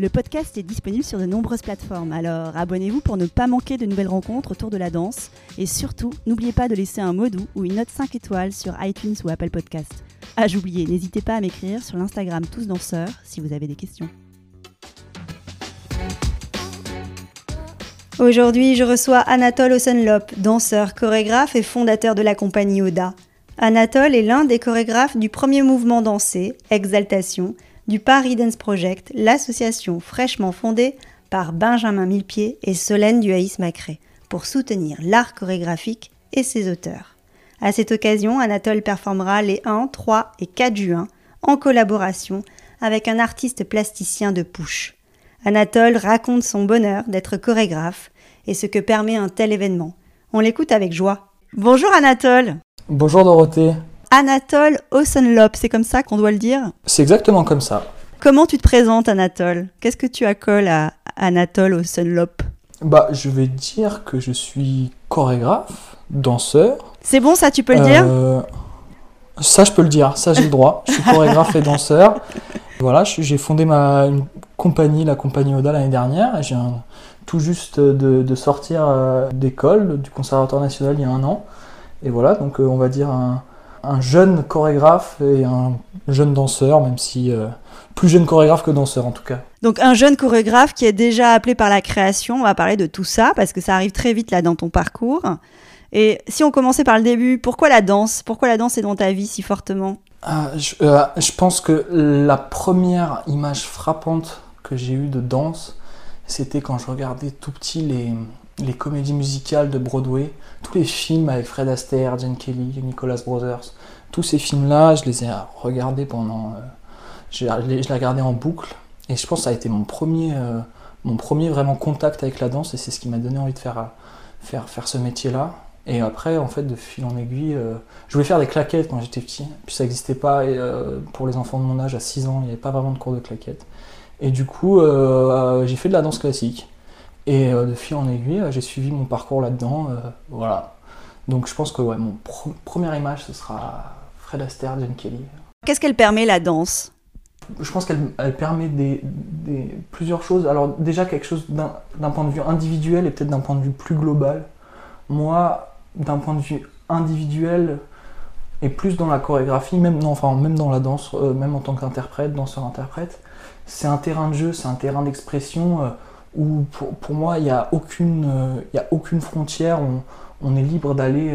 Le podcast est disponible sur de nombreuses plateformes, alors abonnez-vous pour ne pas manquer de nouvelles rencontres autour de la danse. Et surtout, n'oubliez pas de laisser un mot doux ou une note 5 étoiles sur iTunes ou Apple Podcast. Ah, j'oubliais, n'hésitez pas à m'écrire sur l'Instagram Tous Danseurs si vous avez des questions. Aujourd'hui, je reçois Anatole Osenlop, danseur, chorégraphe et fondateur de la compagnie Oda. Anatole est l'un des chorégraphes du premier mouvement dansé, Exaltation, du Paris Dance Project, l'association fraîchement fondée par Benjamin Millepied et Solène Duhaïs-Macré pour soutenir l'art chorégraphique et ses auteurs. À cette occasion, Anatole performera les 1, 3 et 4 juin en collaboration avec un artiste plasticien de Pouche. Anatole raconte son bonheur d'être chorégraphe et ce que permet un tel événement. On l'écoute avec joie. Bonjour Anatole Bonjour Dorothée. Anatole Osenlop, c'est comme ça qu'on doit le dire C'est exactement comme ça. Comment tu te présentes Anatole? Qu'est-ce que tu accoles à Anatole Osenlop Bah, je vais dire que je suis chorégraphe, danseur. C'est bon ça, tu peux le dire? Euh, Ça, je peux le dire, ça j'ai le droit. Je suis chorégraphe et danseur. Voilà, j'ai fondé ma une compagnie, la compagnie Oda l'année dernière. J'ai un- tout juste de, de sortir euh, d'école, du Conservatoire national il y a un an. Et voilà, donc euh, on va dire un, un jeune chorégraphe et un jeune danseur, même si euh, plus jeune chorégraphe que danseur en tout cas. Donc un jeune chorégraphe qui est déjà appelé par la création, on va parler de tout ça parce que ça arrive très vite là dans ton parcours. Et si on commençait par le début, pourquoi la danse? Pourquoi la danse est dans ta vie si fortement? Ah, je, euh, je pense que la première image frappante que j'ai eue de danse, c'était quand je regardais tout petit les, les comédies musicales de Broadway, tous les films avec Fred Astaire, Jane Kelly, Nicholas Brothers. Tous ces films-là, je les ai regardés pendant. euh, je, les, je les regardais en boucle. Et je pense que ça a été mon premier, euh, mon premier vraiment contact avec la danse. Et c'est ce qui m'a donné envie de faire, euh, faire, faire ce métier-là. Et après, en fait, de fil en aiguille, je voulais faire des claquettes quand j'étais petit. Puis ça n'existait pas et, pour les enfants de mon âge à 6 ans, il n'y avait pas vraiment de cours de claquettes. Et du coup, j'ai fait de la danse classique. Et de fil en aiguille, j'ai suivi mon parcours là-dedans. voilà. Donc je pense que mon pro- première image, ce sera Fred Astaire, Jane Kelly. Qu'est-ce qu'elle permet la danse? Je pense qu'elle elle permet des, des- plusieurs choses. Alors déjà quelque chose d'un point de vue individuel et peut-être d'un point de vue plus global. Moi, d'un point de vue individuel et plus dans la chorégraphie, même, non, enfin, même dans la danse, euh, même en tant qu'interprète, danseur-interprète, c'est un terrain de jeu, c'est un terrain d'expression euh, où pour, pour moi il n'y a, aucune, euh, y a aucune frontière, on, on est libre d'aller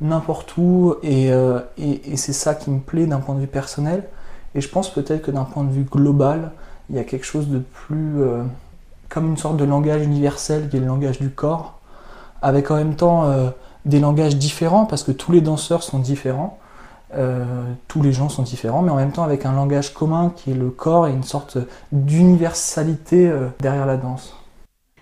n'importe où et, euh, et- c'est ça qui me plaît d'un point de vue personnel. Et je pense peut-être que d'un point de vue global, il y a quelque chose de plus euh, comme une sorte de langage universel qui est le langage du corps, avec en même temps euh, des langages différents parce que tous les danseurs sont différents, tous les gens sont différents, mais en même temps avec un langage commun qui est le corps et une sorte d'universalité derrière la danse.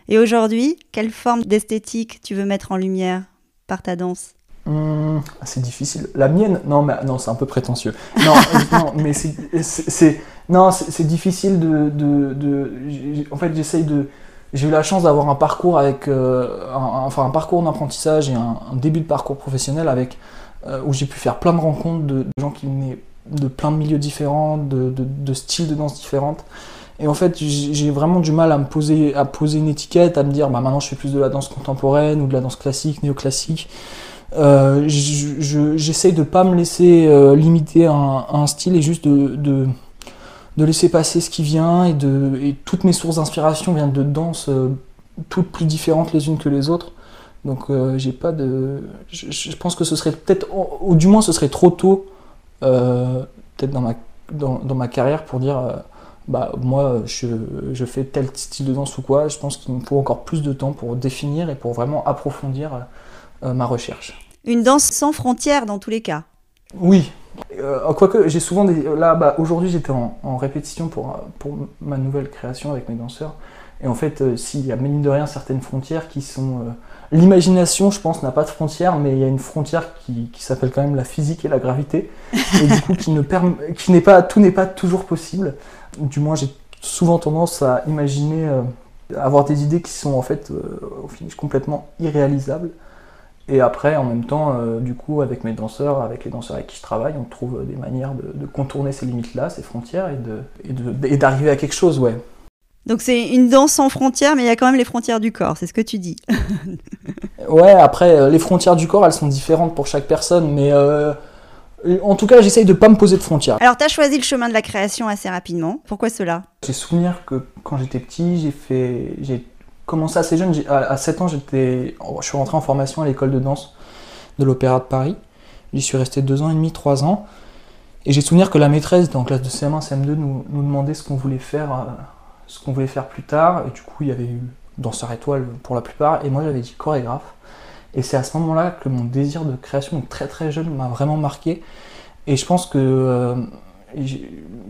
Et aujourd'hui, quelle forme d'esthétique tu veux mettre en lumière par ta danse? Hum, c'est difficile. La mienne, non, mais non, c'est un peu prétentieux. Non, euh, non mais c'est, non, c'est, difficile de, de, de- j'ai- en fait, j'essaye de. J'ai eu la chance d'avoir un parcours avec, euh, un, enfin, un parcours d'apprentissage et un, un début de parcours professionnel avec euh, où j'ai pu faire plein de rencontres de, de gens qui venaient de plein de milieux différents, de, styles de danse différentes. Et en fait, j'ai j'ai vraiment du mal à me poser, à poser une étiquette, à me dire, bah maintenant je fais plus de la danse contemporaine ou de la danse classique, néoclassique. Euh, je- je- J'essaye de pas me laisser euh, limiter à un, style et juste de, de, laisser passer ce qui vient et, de, toutes mes sources d'inspiration viennent de danses euh, toutes plus différentes les unes que les autres. Donc euh, j'ai pas de. Je, je pense que ce serait peut-être, ou du moins ce serait trop tôt, peut-être dans ma, dans, dans ma carrière pour dire. bah, moi, je, je fais tel style de danse ou quoi. Je pense qu'il me faut encore plus de temps pour définir et pour vraiment approfondir ma recherche. Une danse sans frontières dans tous les cas. Oui. Euh, quoique, j'ai souvent des. Là, bah, aujourd'hui, j'étais en, répétition pour, pour ma nouvelle création avec mes danseurs. Et en fait, euh, s'il y a, mine de rien, certaines frontières qui sont. Euh, l'imagination, je pense, n'a pas de frontières, mais il y a une frontière qui, qui s'appelle quand même la physique et la gravité. et du coup, qui ne permet, qui n'est pas, tout n'est pas toujours possible. Du moins, j'ai souvent tendance à imaginer, avoir des idées qui sont en fait, au finish, complètement irréalisables. Et après, en même temps, euh, du coup, avec mes danseurs, avec les danseurs avec qui je travaille, on trouve des manières de, contourner ces limites-là, ces frontières, et, d'arriver à quelque chose, ouais. Donc c'est une danse sans frontières, mais il y a quand même les frontières du corps, c'est ce que tu dis. ouais, après, euh, les frontières du corps, elles sont différentes pour chaque personne, mais euh, en tout cas, j'essaye de pas me poser de frontières. Alors, tu as choisi le chemin de la création assez rapidement. Pourquoi cela? J'ai souvenir que quand j'étais petit, j'ai fait, j'ai commencé assez jeune. À 7 ans, j'étais, je suis rentré en formation à l'école de danse de l'Opéra de Paris. J'y suis resté 2 ans et demi, 3 ans. Et j'ai souvenir que la maîtresse, la classe de CM1, CM2, nous, nous demandait ce qu'on voulait faire, euh, ce qu'on voulait faire plus tard. Et du coup, il y avait eu danseur étoile pour la plupart. Et moi, j'avais dit chorégraphe. Et c'est à ce moment-là que mon désir de création très très jeune m'a vraiment marqué. Et je pense que euh,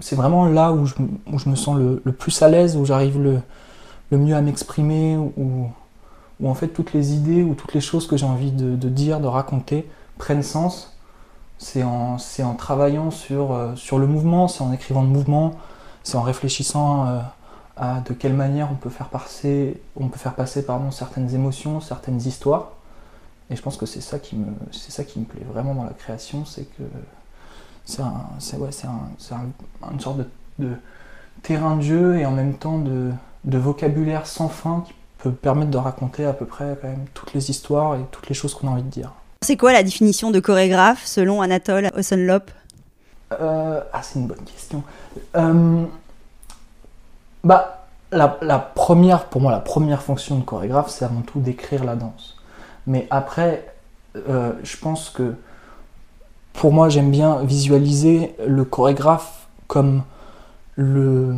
c'est vraiment là où je, où je me sens le, le plus à l'aise, où j'arrive le, le mieux à m'exprimer, ou, en fait toutes les idées ou toutes les choses que j'ai envie de, dire, de raconter prennent sens. C'est en, en, travaillant sur, euh, sur le mouvement, c'est en écrivant le mouvement, c'est en réfléchissant euh, à de quelle manière on peut faire passer, on peut faire passer certaines émotions, certaines histoires. Et je pense que c'est ça qui me, c'est ça qui me plaît vraiment dans la création, c'est que c'est un, ouais, un, une sorte de, terrain de jeu et en même temps de, de vocabulaire sans fin qui peut permettre de raconter à peu près quand même toutes les histoires et toutes les choses qu'on a envie de dire. C'est quoi la définition de chorégraphe selon Anatole Osenlop euh, Ah, c'est une bonne question. Euh, bah, la, la, première, pour moi, la première fonction de chorégraphe, c'est avant tout d'écrire la danse. Mais après, euh, je pense que pour moi, j'aime bien visualiser le chorégraphe comme le,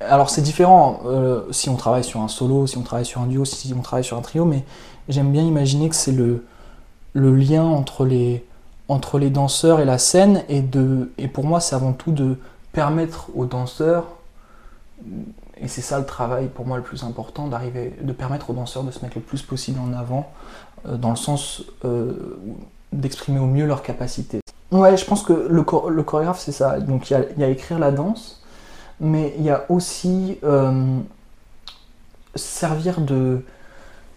alors c'est différent euh, si on travaille sur un solo, si on travaille sur un duo, si on travaille sur un trio, mais j'aime bien imaginer que c'est le, lien entre les, danseurs et la scène, et, de, pour moi c'est avant tout de permettre aux danseurs, et c'est ça le travail pour moi le plus important, d'arriver, de permettre aux danseurs de se mettre le plus possible en avant, euh, dans le sens euh, d'exprimer au mieux leurs capacités. Ouais, je pense que le, le chorégraphe c'est ça, donc il y a écrire la danse, mais il y a aussi euh, servir de,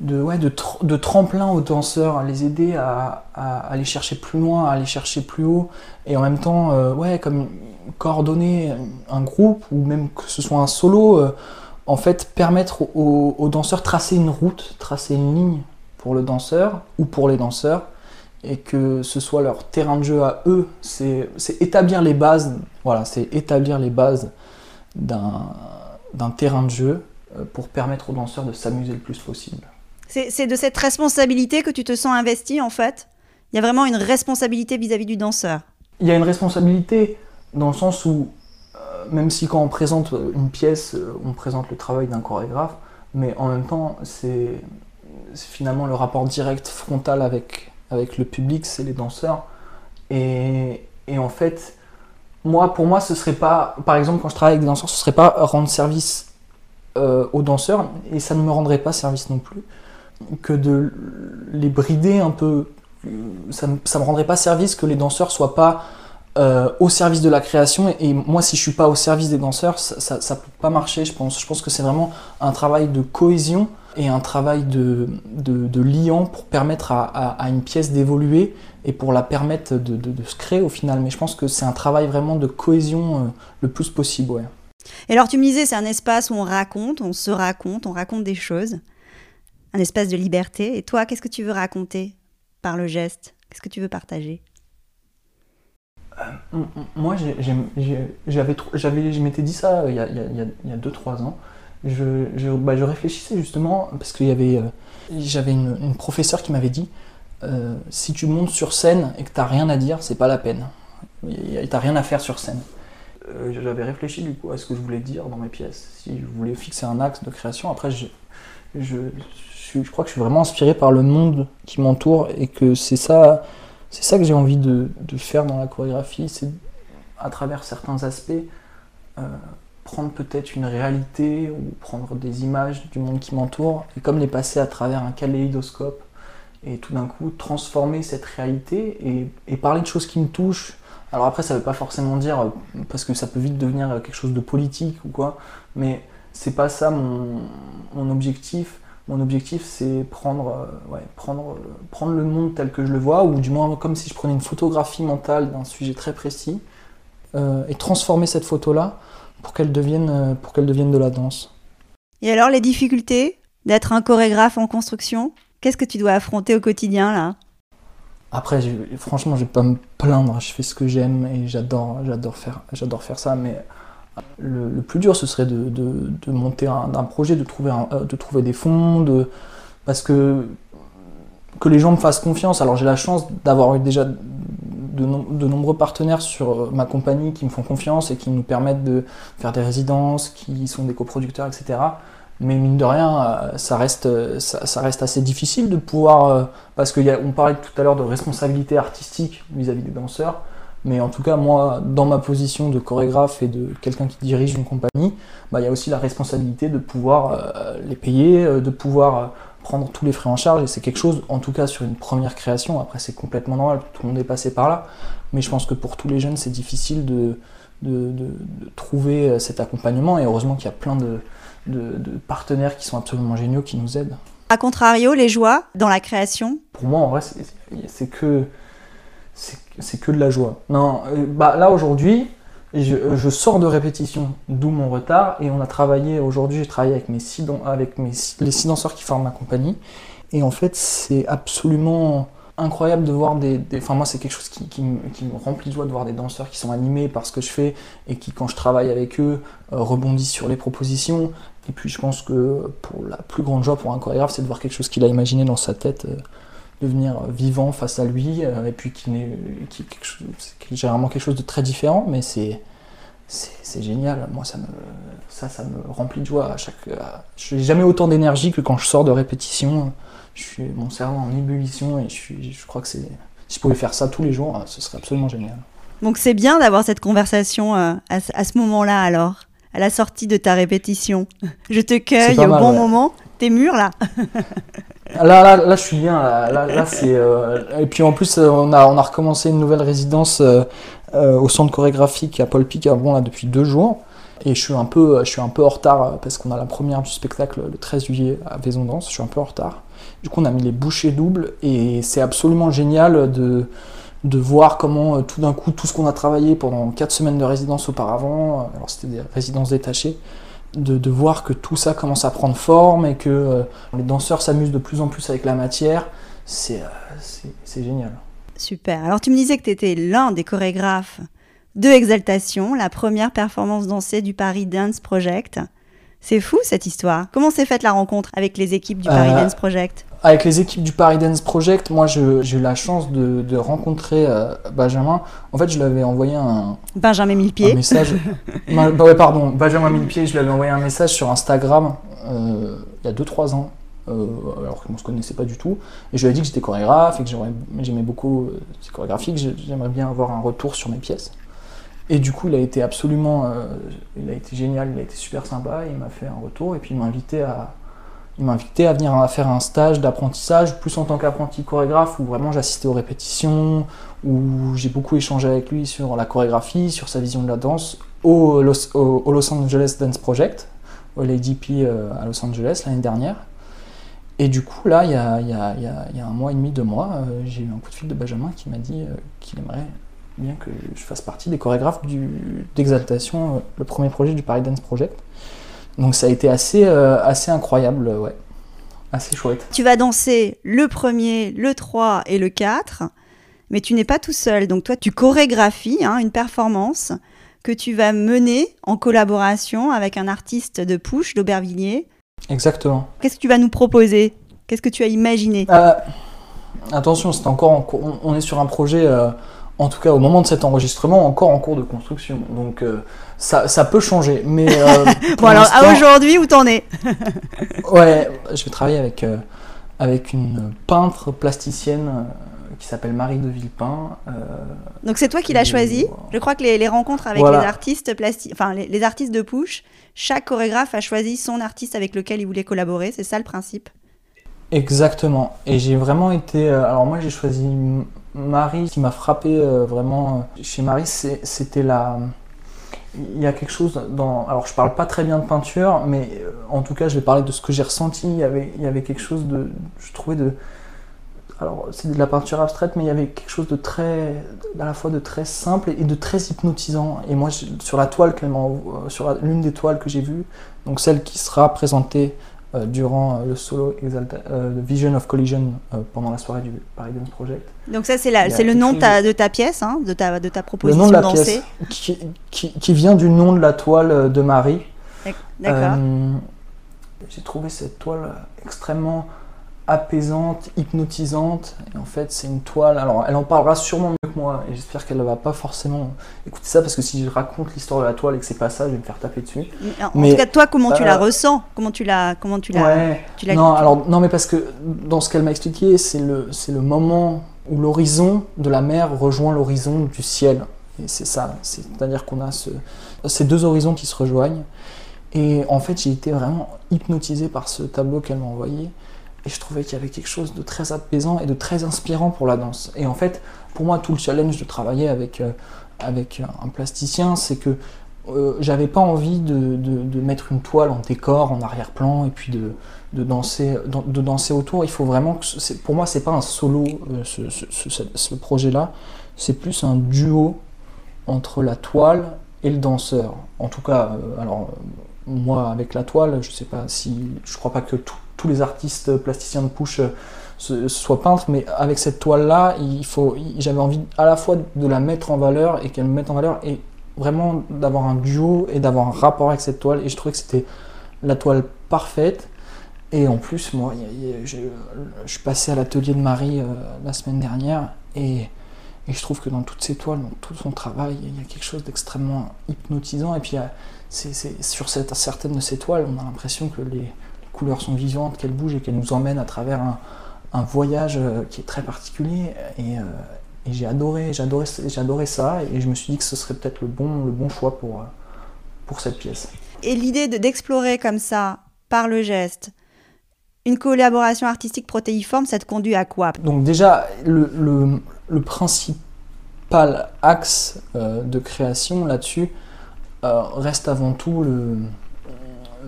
de, ouais, de, de, tremplin aux danseurs, les aider à, à, aller chercher plus loin, à aller chercher plus haut, et en même temps, euh, ouais, comme coordonner un groupe ou même que ce soit un solo, euh, en fait, permettre aux, aux, danseurs tracer une route, tracer une ligne pour le danseur ou pour les danseurs, et que ce soit leur terrain de jeu à eux, c'est établir les bases, voilà, c'est établir les bases d'un terrain de jeu euh, pour permettre aux danseurs de s'amuser le plus possible. C'est de cette responsabilité que tu te sens investi en fait? Il y a vraiment une responsabilité vis-à-vis du danseur? Il y a une responsabilité dans le sens où, euh, même si quand on présente une pièce, euh, on présente le travail d'un chorégraphe, mais en même temps, c'est finalement le rapport direct, frontal avec, avec le public, c'est les danseurs. Et, et en fait, moi, pour moi, ce serait pas, par exemple, quand je travaille avec des danseurs, ce serait pas rendre service euh, aux danseurs, et ça ne me rendrait pas service non plus, que de les brider un peu. Ça ne me rendrait pas service que les danseurs soient pas euh, au service de la création. Et, moi, si je suis pas au service des danseurs, ça, ne peut pas marcher, je pense. Je pense que c'est vraiment un travail de cohésion et un travail de, de, liant pour permettre à une pièce d'évoluer et pour la permettre de, se créer au final. Mais je pense que c'est un travail vraiment de cohésion euh, le plus possible. Ouais. Et alors tu me disais, c'est un espace où on raconte, on se raconte, on raconte des choses, un espace de liberté. Et toi, qu'est-ce que tu veux raconter par le geste? Qu'est-ce que tu veux partager? Euh, moi, j'avais, je m'étais dit ça euh, il y a 2-3 ans. Bah, je, réfléchissais justement parce qu'il y avait, j'avais une, professeure qui m'avait dit euh, si tu montes sur scène et que tu n'as rien à dire, c'est pas la peine. Tu n'as rien à faire sur scène. Euh, j'avais réfléchi du coup à ce que je voulais dire dans mes pièces. Si je voulais fixer un axe de création, après je, crois que je suis vraiment inspiré par le monde qui m'entoure et que c'est ça, que j'ai envie de, faire dans la chorégraphie, c'est à travers certains aspects, euh, prendre peut-être une réalité ou prendre des images du monde qui m'entoure et comme les passer à travers un kaléidoscope et tout d'un coup transformer cette réalité et, parler de choses qui me touchent. Alors après, ça veut pas forcément dire, euh, parce que ça peut vite devenir quelque chose de politique ou quoi, mais c'est pas ça mon, objectif. Mon objectif, c'est prendre, euh, ouais, prendre, prendre le monde tel que je le vois, ou du moins comme si je prenais une photographie mentale d'un sujet très précis, euh, et transformer cette photo-là pour qu'elle devienne, euh, pour qu'elle devienne de la danse. Et alors, les difficultés d'être un chorégraphe en construction Qu'est-ce que tu dois affronter au quotidien là? Après, je, franchement, je vais pas me plaindre. Je fais ce que j'aime et j'adore, j'adore faire, j'adore faire ça. Mais le, le, plus dur, ce serait de, de, de monter un, un, projet, de trouver, un, euh, de trouver des fonds, de, parce que que les gens me fassent confiance. Alors j'ai la chance d'avoir eu déjà de, nombreux partenaires sur ma compagnie qui me font confiance et qui nous permettent de faire des résidences, qui sont des coproducteurs, etc. Mais mine de rien, ça reste, ça, ça reste assez difficile de pouvoir, parce qu'on parlait tout à l'heure de responsabilité artistique vis-à-vis -vis des danseurs. Mais en tout cas, moi, dans ma position de chorégraphe et de quelqu'un qui dirige une compagnie, bah, il y a aussi la responsabilité de pouvoir euh, les payer, euh, de pouvoir euh, prendre tous les frais en charge. Et c'est quelque chose, en tout cas sur une première création, après c'est complètement normal, tout le monde est passé par là. Mais je pense que pour tous les jeunes, c'est difficile de, de, de, de, trouver cet accompagnement. Et heureusement qu'il y a plein de, de partenaires qui sont absolument géniaux, qui nous aident. A contrario, les joies dans la création? Pour moi, en vrai, c'est que c'est que de la joie. Non, euh, bah là aujourd'hui, je, sors de répétition, d'où mon retard. Et on a travaillé aujourd'hui, j'ai travaillé avec mes les six danseurs qui forment ma compagnie. Et en fait, c'est absolument incroyable de voir des. enfin, moi, c'est quelque chose qui, qui, me, qui, me, remplit de joie de voir des danseurs qui sont animés par ce que je fais et qui, quand je travaille avec eux, euh, rebondissent sur les propositions. Et puis, je pense que pour la plus grande joie pour un chorégraphe, c'est de voir quelque chose qu'il a imaginé dans sa tête. Euh, devenir vivant face à lui, euh, et puis qui n'est qui, qui, généralement quelque chose de très différent, mais c'est c'est génial. Moi, ça me, ça, ça me remplit de joie. À chaque, je n'ai jamais autant d'énergie que quand je sors de répétition. Je suis mon cerveau en ébullition et je, suis, je crois que c'est. Si je pouvais faire ça tous les jours, ce serait absolument génial. Donc c'est bien d'avoir cette conversation euh, à, à ce moment-là alors, à la sortie de ta répétition. Je te cueille au mal, bon ouais. moment. T'es mûr là Là, là, là, je suis bien. Là, c'est. Euh... Et puis en plus, on a, on a recommencé une nouvelle résidence euh, euh, au centre chorégraphique à Paul Picardon là depuis deux jours. Et je suis un peu, je suis un peu en retard parce qu'on a la première du spectacle le 13 juillet à Vaison Danse. Je suis un peu en retard. Du coup, on a mis les bouchées doubles et c'est absolument génial de de voir comment tout d'un coup tout ce qu'on a travaillé pendant quatre semaines de résidence auparavant, alors c'était des résidences détachées, de, voir que tout ça commence à prendre forme et que euh, les danseurs s'amusent de plus en plus avec la matière, c'est euh, génial. Super. Alors tu me disais que tu étais l'un des chorégraphes de Exaltation, la première performance dansée du Paris Dance Project. C'est fou cette histoire. Comment s'est faite la rencontre avec les équipes du Paris euh, Dance Project? Avec les équipes du Paris Dance Project, moi j'ai eu la chance de, de rencontrer euh, Benjamin. En fait, je lui avais envoyé un. Benjamin Millepied. Un message. bah, ouais, pardon, Benjamin Millepied, je lui avais envoyé un message sur Instagram euh, il y a 2-3 ans. Alors qu'on ne se connaissait pas du tout. Et je lui ai dit que j'étais chorégraphe et que j'aimais beaucoup ces chorégraphies, que j'aimerais bien avoir un retour sur mes pièces. Et du coup, il a été absolument, euh, il a été génial, il a été super sympa. Il m'a fait un retour et puis il m'a invité à, il m'a invité à venir à faire un stage d'apprentissage, plus en tant qu'apprenti chorégraphe, où vraiment j'assistais aux répétitions, où j'ai beaucoup échangé avec lui sur la chorégraphie, sur sa vision de la danse, au Los, Angeles Dance Project, au LADP euh, à Los Angeles l'année dernière. Et du coup, là, il y a, y, a, y, a, un mois et demi, deux mois, euh, j'ai eu un coup de fil de Benjamin qui m'a dit qu'il aimerait bien que je fasse partie des chorégraphes d'Exaltation, euh, le premier projet du Paris Dance Project. Donc ça a été assez, euh, assez incroyable, ouais. Assez chouette. Tu vas danser le premier, le 3 et le 4, mais tu n'es pas tout seul. Donc toi, tu chorégraphies hein, une performance que tu vas mener en collaboration avec un artiste de Pouche, d'Aubervilliers. Exactement. Qu'est-ce que tu vas nous proposer? Qu'est-ce que tu as imaginé? Euh, Attention, c'est encore en, on, on, est sur un projet, euh, en tout cas au moment de cet enregistrement, encore en cours de construction. Donc euh, ça, ça, peut changer. Mais euh, bon alors à aujourd'hui où t'en es? Ouais, je vais travailler avec avec une peintre plasticienne qui s'appelle Marie de Villepin. Donc c'est toi qui l'as choisi. Je crois que les, rencontres avec les artistes plastiques, enfin les, les, artistes de push, chaque chorégraphe a choisi son artiste avec lequel il voulait collaborer. C'est ça le principe? Exactement. Et j'ai vraiment été. alors moi j'ai choisi Marie. Ce qui m'a frappé vraiment chez Marie, c'était la il y a quelque chose dans. Alors, je parle pas très bien de peinture, mais euh, en tout cas, je vais parler de ce que j'ai ressenti. Il y, avait, il y avait quelque chose de. Je trouvais de. Alors, c'est de la peinture abstraite, mais il y avait quelque chose de très. à la fois de très simple et de très hypnotisant. Et moi, sur la toile, euh, sur l'une des toiles que j'ai vues, donc celle qui sera présentée euh, durant euh, le solo Exalta euh, Vision of Collision pendant la soirée du Paris Project. Donc ça c'est le nom de ta, de ta pièce, hein, de, ta, de ta proposition Le nom de la pièce qui, qui, qui, vient du nom de la toile de Marie. D'accord. J'ai trouvé cette toile extrêmement apaisante, hypnotisante. Et en fait, c'est une toile. Alors, elle en parlera sûrement mieux que moi. Et j'espère qu'elle ne va pas forcément écouter ça parce que si je raconte l'histoire de la toile et que c'est pas ça, je vais me faire taper dessus. En, mais, tout cas, toi, comment tu la euh, ressens? Comment tu la, comment tu la, ouais. tu non, alors non, mais parce que dans ce qu'elle m'a expliqué, c'est le, c'est le moment où l'horizon de la mer rejoint l'horizon du ciel. Et c'est ça. C'est-à-dire qu'on a ce, ces deux horizons qui se rejoignent. Et en fait, j'ai été vraiment hypnotisé par ce tableau qu'elle m'a envoyé. Et je trouvais qu'il y avait quelque chose de très apaisant et de très inspirant pour la danse. Et en fait, pour moi, tout le challenge de travailler avec, euh, avec un plasticien, c'est que euh, j'avais pas envie de, de, mettre une toile en décor, en arrière-plan, et puis de, de, danser, de danser autour. Il faut vraiment que. Pour moi, c'est pas un solo, euh, ce, ce, ce projet-là. C'est plus un duo entre la toile et le danseur. En tout cas, alors moi avec la toile, je sais pas si. Je crois pas que tout tous les artistes plasticiens de push euh, soient peintres, mais avec cette toile-là, il faut, j'avais envie à la fois de la mettre en valeur et qu'elle me mette en valeur, et vraiment d'avoir un duo et d'avoir un rapport avec cette toile. Et je trouvais que c'était la toile parfaite. Et en plus, moi, je, suis passé à l'atelier de Marie euh, la semaine dernière, et, je trouve que dans toutes ces toiles, dans tout son travail, il y a quelque chose d'extrêmement hypnotisant. Et puis, c'est, sur certaines de ces toiles, on a l'impression que les, couleurs sont vivantes, qu'elles bougent et qu'elles nous emmènent à travers un, voyage euh, qui est très particulier. Et, euh, j'ai adoré, j'adorais, j'adorais ça et je me suis dit que ce serait peut-être le bon, le bon choix pour, euh, pour cette pièce. Et l'idée d'explorer comme ça, par le geste, une collaboration artistique protéiforme, ça te conduit à quoi? Donc déjà, le, le, principal axe de création là-dessus reste avant tout le,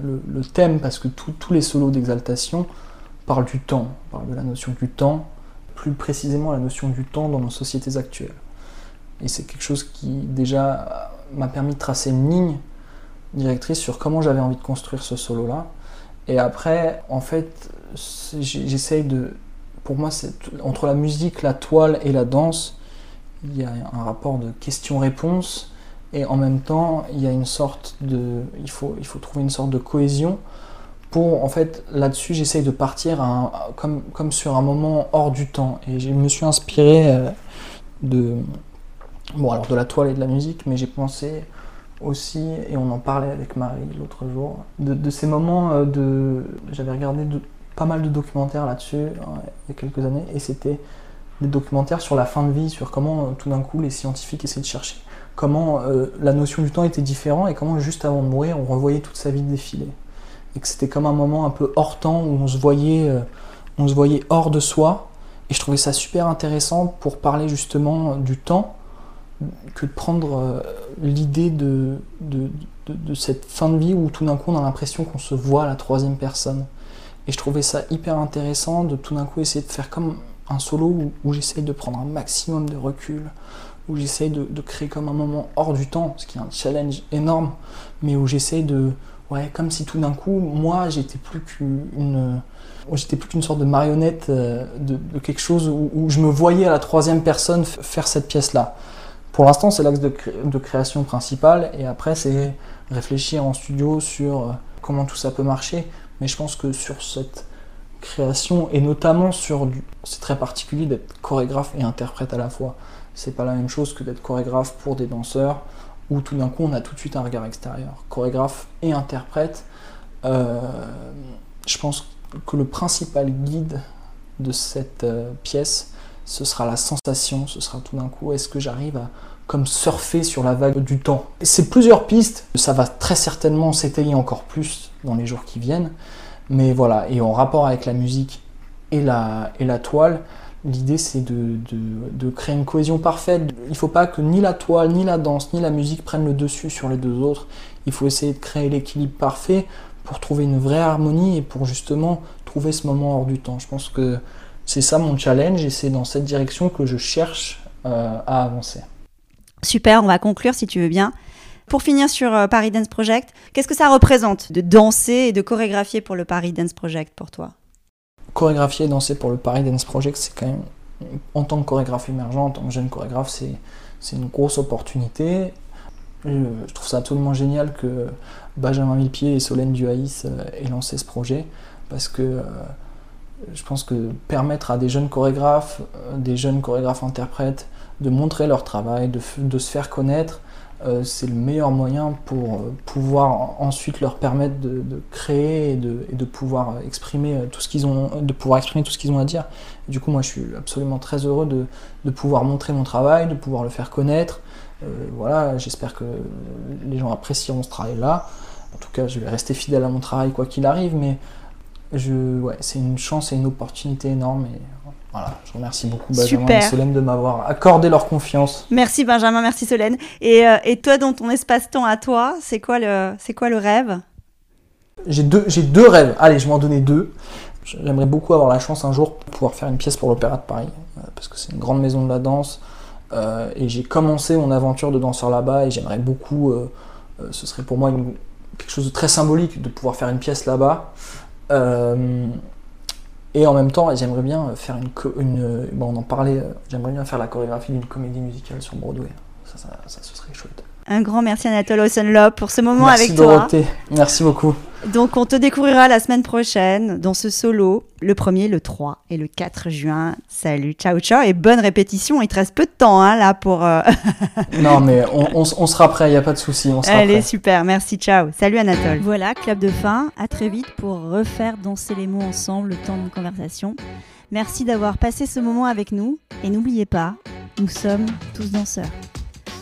le, thème, parce que tous les solos d'exaltation parlent du temps, parlent de la notion du temps, plus précisément la notion du temps dans nos sociétés actuelles. Et c'est quelque chose qui déjà m'a permis de tracer une ligne directrice sur comment j'avais envie de construire ce solo-là. Et après, en fait, j'essaye de... Pour moi, c'est entre la musique, la toile et la danse, il y a un rapport de question-réponse et en même temps il y a une sorte de il faut il faut trouver une sorte de cohésion pour en fait là-dessus j'essaye de partir comme comme sur un moment hors du temps. Et je me suis inspiré euh, de bon alors de la toile et de la musique mais j'ai pensé aussi et on en parlait avec Marie l'autre jour de, ces moments euh, de j'avais regardé pas mal de documentaires là-dessus hein, il y a quelques années et c'était des documentaires sur la fin de vie sur comment euh, tout d'un coup les scientifiques essaient de chercher comment euh, la notion du temps était différente et comment juste avant de mourir, on revoyait toute sa vie défiler. Et que c'était comme un moment un peu hors temps où on se voyait, euh, on se voyait hors de soi. Et je trouvais ça super intéressant pour parler justement du temps, que de prendre euh, l'idée de, de, de, cette fin de vie où tout d'un coup on a l'impression qu'on se voit à la troisième personne. Et je trouvais ça hyper intéressant de tout d'un coup essayer de faire comme un solo où, où j'essaye de prendre un maximum de recul, où j'essaye de, créer comme un moment hors du temps, ce qui est un challenge énorme, mais où j'essaye de, ouais, comme si tout d'un coup, moi, j'étais plus qu'une, j'étais plus qu'une sorte de marionnette euh, de, quelque chose où, je me voyais à la troisième personne faire cette pièce-là. Pour l'instant, c'est l'axe de, de, création principal, et après, c'est réfléchir en studio sur euh, comment tout ça peut marcher. Mais je pense que sur cette création, et notamment sur. C'est très particulier d'être chorégraphe et interprète à la fois c'est pas la même chose que d'être chorégraphe pour des danseurs où tout d'un coup on a tout de suite un regard extérieur. Chorégraphe et interprète, euh, je pense que le principal guide de cette euh, pièce, ce sera la sensation, ce sera tout d'un coup, est-ce que j'arrive à comme surfer sur la vague du temps? C'est plusieurs pistes, ça va très certainement s'étayer encore plus dans les jours qui viennent, mais voilà, et en rapport avec la musique et la, et la toile, l'idée c'est de, créer une cohésion parfaite. Il ne faut pas que ni la toile, ni la danse, ni la musique prennent le dessus sur les deux autres. Il faut essayer de créer l'équilibre parfait pour trouver une vraie harmonie et pour justement trouver ce moment hors du temps. Je pense que c'est ça mon challenge et c'est dans cette direction que je cherche euh, à avancer. Super, on va conclure si tu veux bien. Pour finir sur euh, Paris Dance Project, qu'est-ce que ça représente de danser et de chorégraphier pour le Paris Dance Project pour toi? Chorégraphier et danser pour le Paris Dance Project, c'est quand même, en tant que chorégraphe émergent, en tant que jeune chorégraphe, c'est une grosse opportunité. Je trouve ça absolument génial que Benjamin Millepied et Solène Duhaïs euh, aient lancé ce projet parce que euh, je pense que permettre à des jeunes chorégraphes, des jeunes chorégraphes interprètes de montrer leur travail, de, se faire connaître, euh, c'est le meilleur moyen pour euh, pouvoir ensuite leur permettre de, créer et de, pouvoir exprimer tout ce qu'ils ont, exprimer tout ce qu'ils ont à dire. du coup, moi, je suis absolument très heureux de, pouvoir montrer mon travail, de pouvoir le faire connaître. Euh, voilà, j'espère que les gens apprécieront ce travail-là. En tout cas, je vais rester fidèle à mon travail quoi qu'il arrive, mais c'est une chance et une opportunité énorme. Voilà, je remercie beaucoup Benjamin et Solène de m'avoir accordé leur confiance. Merci Benjamin, merci Solène. Et, euh, et toi, dans ton espace-temps à toi, c'est quoi le, c'est quoi le rêve? J'ai deux, j'ai deux rêves. Allez, je vais en donner deux. J'aimerais beaucoup avoir la chance un jour de pouvoir faire une pièce pour l'Opéra de Paris, euh, parce que c'est une grande maison de la danse. Euh, et j'ai commencé mon aventure de danseur là-bas, et j'aimerais beaucoup, ce serait pour moi quelque chose de très symbolique de pouvoir faire une pièce là-bas. Et en même temps, j'aimerais bien faire une, en parlait, euh, j'aimerais bien faire la chorégraphie d'une comédie musicale sur Broadway. Ça, ça, ça, ce serait chouette. Un grand merci Anatole Osenlop pour ce moment merci avec Dorothée. toi. Merci beaucoup. Donc on te découvrira la semaine prochaine dans ce solo, le 1er, le 3 et le 4 juin. Salut, ciao ciao et bonne répétition. Il te reste peu de temps hein, là pour... Euh, non mais on, sera prêt, il n'y a pas de souci. Allez, super, merci, ciao. Salut Anatole. Voilà, club de fin. À très vite pour refaire danser les mots ensemble le temps de conversation. Merci d'avoir passé ce moment avec nous et n'oubliez pas, nous sommes tous danseurs.